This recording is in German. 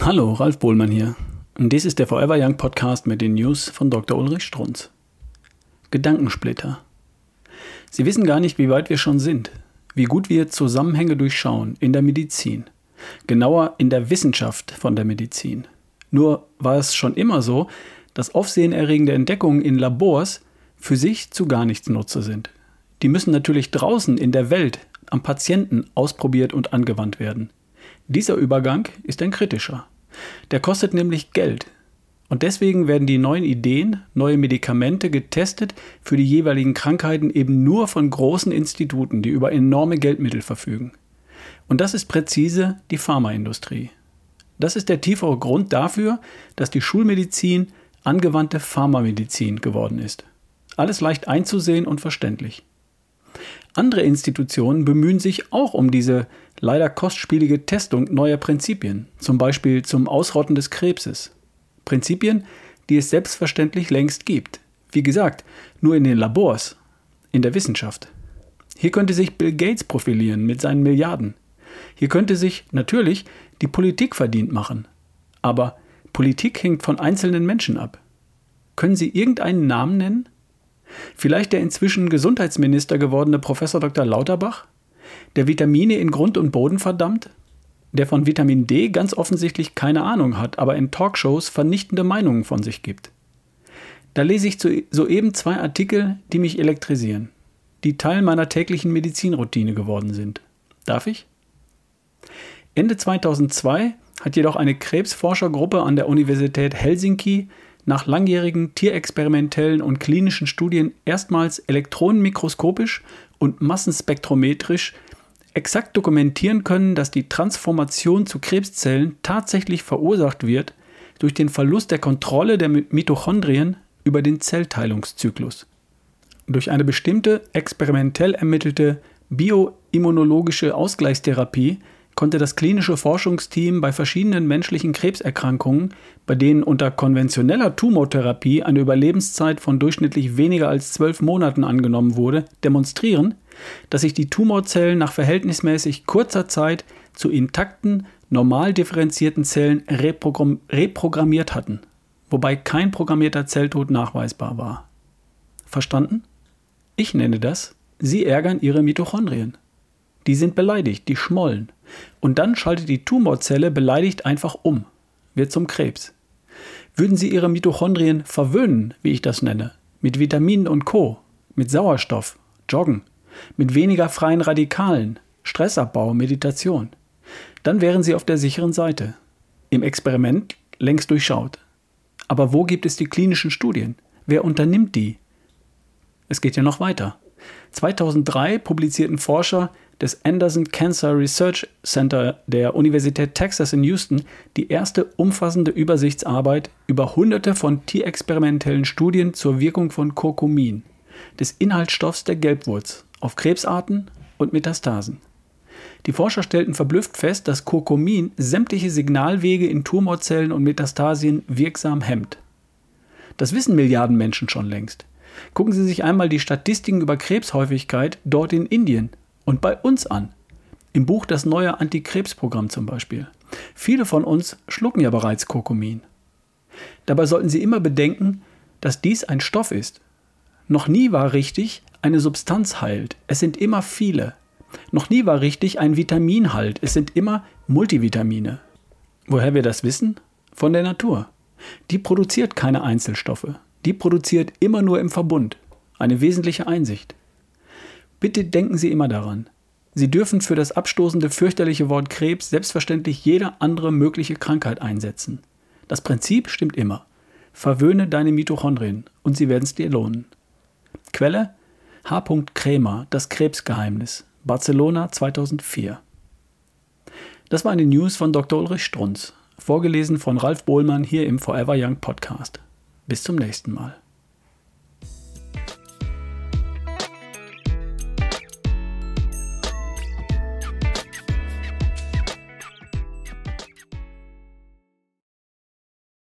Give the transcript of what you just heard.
Hallo, Ralf Bohlmann hier. Und dies ist der Forever Young Podcast mit den News von Dr. Ulrich Strunz. Gedankensplitter. Sie wissen gar nicht, wie weit wir schon sind, wie gut wir Zusammenhänge durchschauen in der Medizin, genauer in der Wissenschaft von der Medizin. Nur war es schon immer so, dass aufsehenerregende Entdeckungen in Labors für sich zu gar nichts Nutze sind. Die müssen natürlich draußen in der Welt am Patienten ausprobiert und angewandt werden. Dieser Übergang ist ein kritischer. Der kostet nämlich Geld. Und deswegen werden die neuen Ideen, neue Medikamente getestet für die jeweiligen Krankheiten eben nur von großen Instituten, die über enorme Geldmittel verfügen. Und das ist präzise die Pharmaindustrie. Das ist der tiefere Grund dafür, dass die Schulmedizin angewandte Pharmamedizin geworden ist. Alles leicht einzusehen und verständlich. Andere Institutionen bemühen sich auch um diese leider kostspielige Testung neuer Prinzipien, zum Beispiel zum Ausrotten des Krebses. Prinzipien, die es selbstverständlich längst gibt. Wie gesagt, nur in den Labors, in der Wissenschaft. Hier könnte sich Bill Gates profilieren mit seinen Milliarden. Hier könnte sich natürlich die Politik verdient machen. Aber Politik hängt von einzelnen Menschen ab. Können Sie irgendeinen Namen nennen? Vielleicht der inzwischen Gesundheitsminister gewordene Professor Dr. Lauterbach, der Vitamine in Grund und Boden verdammt, der von Vitamin D ganz offensichtlich keine Ahnung hat, aber in Talkshows vernichtende Meinungen von sich gibt. Da lese ich soeben zwei Artikel, die mich elektrisieren, die Teil meiner täglichen Medizinroutine geworden sind. Darf ich? Ende 2002 hat jedoch eine Krebsforschergruppe an der Universität Helsinki nach langjährigen tierexperimentellen und klinischen Studien erstmals elektronenmikroskopisch und massenspektrometrisch exakt dokumentieren können, dass die Transformation zu Krebszellen tatsächlich verursacht wird durch den Verlust der Kontrolle der Mitochondrien über den Zellteilungszyklus. Durch eine bestimmte experimentell ermittelte bioimmunologische Ausgleichstherapie konnte das klinische Forschungsteam bei verschiedenen menschlichen Krebserkrankungen, bei denen unter konventioneller Tumortherapie eine Überlebenszeit von durchschnittlich weniger als zwölf Monaten angenommen wurde, demonstrieren, dass sich die Tumorzellen nach verhältnismäßig kurzer Zeit zu intakten, normal differenzierten Zellen reprogramm reprogrammiert hatten, wobei kein programmierter Zelltod nachweisbar war. Verstanden? Ich nenne das, Sie ärgern Ihre Mitochondrien. Die sind beleidigt, die schmollen. Und dann schaltet die Tumorzelle beleidigt einfach um, wird zum Krebs. Würden Sie Ihre Mitochondrien verwöhnen, wie ich das nenne, mit Vitaminen und Co., mit Sauerstoff, Joggen, mit weniger freien Radikalen, Stressabbau, Meditation, dann wären Sie auf der sicheren Seite. Im Experiment längst durchschaut. Aber wo gibt es die klinischen Studien? Wer unternimmt die? Es geht ja noch weiter. 2003 publizierten Forscher des Anderson Cancer Research Center der Universität Texas in Houston die erste umfassende Übersichtsarbeit über hunderte von tierexperimentellen Studien zur Wirkung von Kurkumin, des Inhaltsstoffs der Gelbwurz, auf Krebsarten und Metastasen. Die Forscher stellten verblüfft fest, dass Kurkumin sämtliche Signalwege in Tumorzellen und Metastasien wirksam hemmt. Das wissen Milliarden Menschen schon längst. Gucken Sie sich einmal die Statistiken über Krebshäufigkeit dort in Indien und bei uns an. Im Buch Das neue Antikrebsprogramm zum Beispiel. Viele von uns schlucken ja bereits Kurkumin. Dabei sollten Sie immer bedenken, dass dies ein Stoff ist. Noch nie war richtig, eine Substanz heilt. Es sind immer viele. Noch nie war richtig, ein Vitamin halt. Es sind immer Multivitamine. Woher wir das wissen? Von der Natur. Die produziert keine Einzelstoffe. Die produziert immer nur im Verbund. Eine wesentliche Einsicht. Bitte denken Sie immer daran. Sie dürfen für das abstoßende fürchterliche Wort Krebs selbstverständlich jede andere mögliche Krankheit einsetzen. Das Prinzip stimmt immer. Verwöhne deine Mitochondrien und sie werden es dir lohnen. Quelle H. Krämer, das Krebsgeheimnis, Barcelona 2004. Das war eine News von Dr. Ulrich Strunz, vorgelesen von Ralf Bohlmann hier im Forever Young Podcast. Bis zum nächsten Mal.